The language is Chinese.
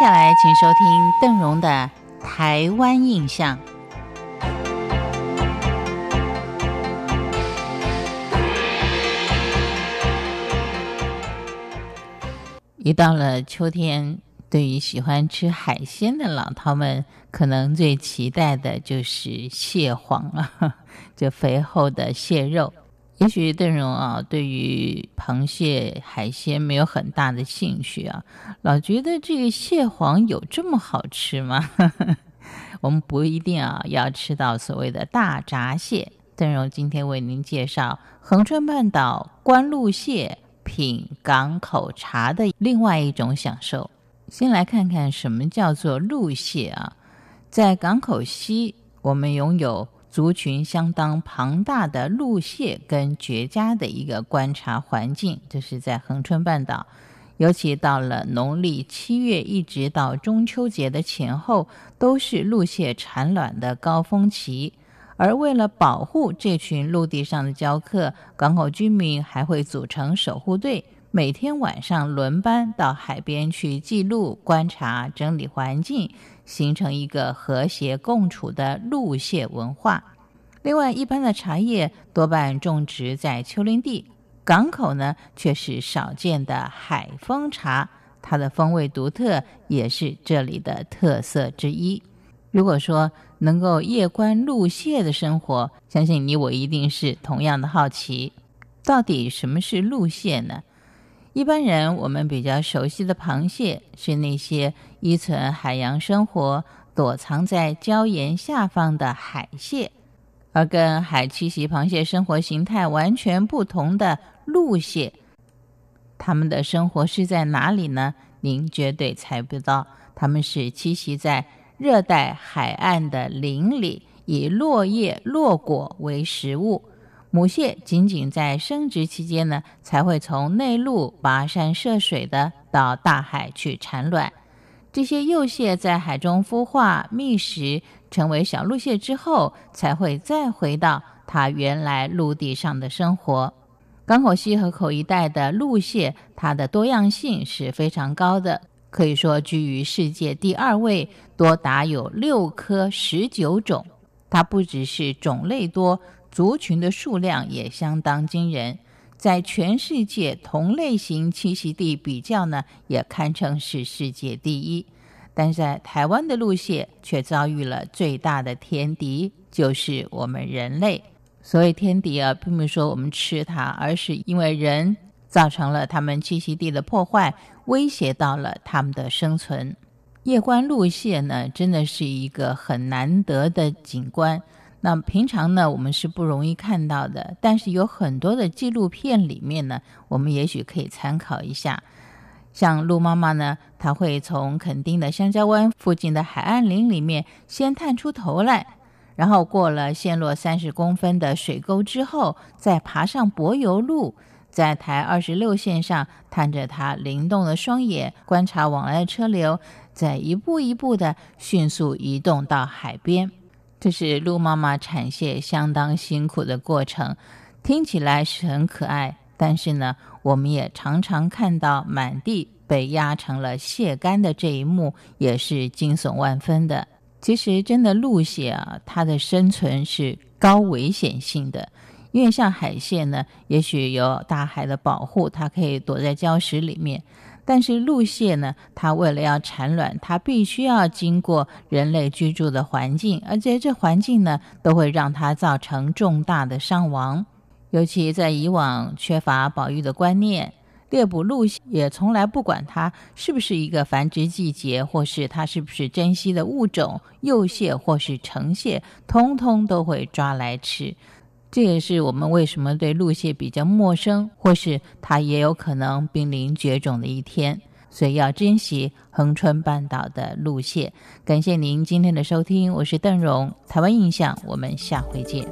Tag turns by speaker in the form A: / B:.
A: 接下来，请收听邓荣的《台湾印象》。一到了秋天，对于喜欢吃海鲜的老饕们，可能最期待的就是蟹黄啊，这肥厚的蟹肉。也许邓荣啊，对于螃蟹、海鲜没有很大的兴趣啊，老觉得这个蟹黄有这么好吃吗？我们不一定啊，要吃到所谓的大闸蟹。邓荣今天为您介绍恒春半岛关路蟹。品港口茶的另外一种享受。先来看看什么叫做陆蟹啊？在港口西，我们拥有族群相当庞大的陆蟹跟绝佳的一个观察环境。这是在恒春半岛，尤其到了农历七月一直到中秋节的前后，都是陆蟹产卵的高峰期。而为了保护这群陆地上的礁客，港口居民还会组成守护队，每天晚上轮班到海边去记录、观察、整理环境，形成一个和谐共处的陆蟹文化。另外，一般的茶叶多半种植在丘陵地，港口呢却是少见的海风茶，它的风味独特，也是这里的特色之一。如果说能够夜观陆蟹的生活，相信你我一定是同样的好奇。到底什么是陆蟹呢？一般人我们比较熟悉的螃蟹是那些依存海洋生活、躲藏在礁岩下方的海蟹，而跟海栖息螃蟹生活形态完全不同的陆蟹，它们的生活是在哪里呢？您绝对猜不到，它们是栖息在。热带海岸的林里，以落叶、落果为食物。母蟹仅仅在生殖期间呢，才会从内陆跋山涉水的到大海去产卵。这些幼蟹在海中孵化觅食，成为小陆蟹之后，才会再回到它原来陆地上的生活。港口西河口一带的陆蟹，它的多样性是非常高的。可以说居于世界第二位，多达有六科十九种。它不只是种类多，族群的数量也相当惊人。在全世界同类型栖息地比较呢，也堪称是世界第一。但在台湾的路线却遭遇了最大的天敌，就是我们人类。所谓天敌啊，并不是说我们吃它，而是因为人。造成了他们栖息地的破坏，威胁到了他们的生存。夜观陆蟹呢，真的是一个很难得的景观。那平常呢，我们是不容易看到的。但是有很多的纪录片里面呢，我们也许可以参考一下。像鹿妈妈呢，她会从垦丁的香蕉湾附近的海岸林里面先探出头来，然后过了陷落三十公分的水沟之后，再爬上柏油路。在台二十六线上，探着他灵动的双眼，观察往来的车流，再一步一步的迅速移动到海边。这是鹿妈妈产蟹相当辛苦的过程，听起来是很可爱，但是呢，我们也常常看到满地被压成了蟹干的这一幕，也是惊悚万分的。其实，真的鹿蟹啊，它的生存是高危险性的。因为像海蟹呢，也许有大海的保护，它可以躲在礁石里面；但是陆蟹呢，它为了要产卵，它必须要经过人类居住的环境，而且这环境呢，都会让它造成重大的伤亡。尤其在以往缺乏保育的观念，猎捕陆蟹也从来不管它是不是一个繁殖季节，或是它是不是珍稀的物种，幼蟹或是成蟹，通通都会抓来吃。这也是我们为什么对鹿蟹比较陌生，或是它也有可能濒临绝种的一天，所以要珍惜恒春半岛的鹿蟹。感谢您今天的收听，我是邓荣，台湾印象，我们下回见。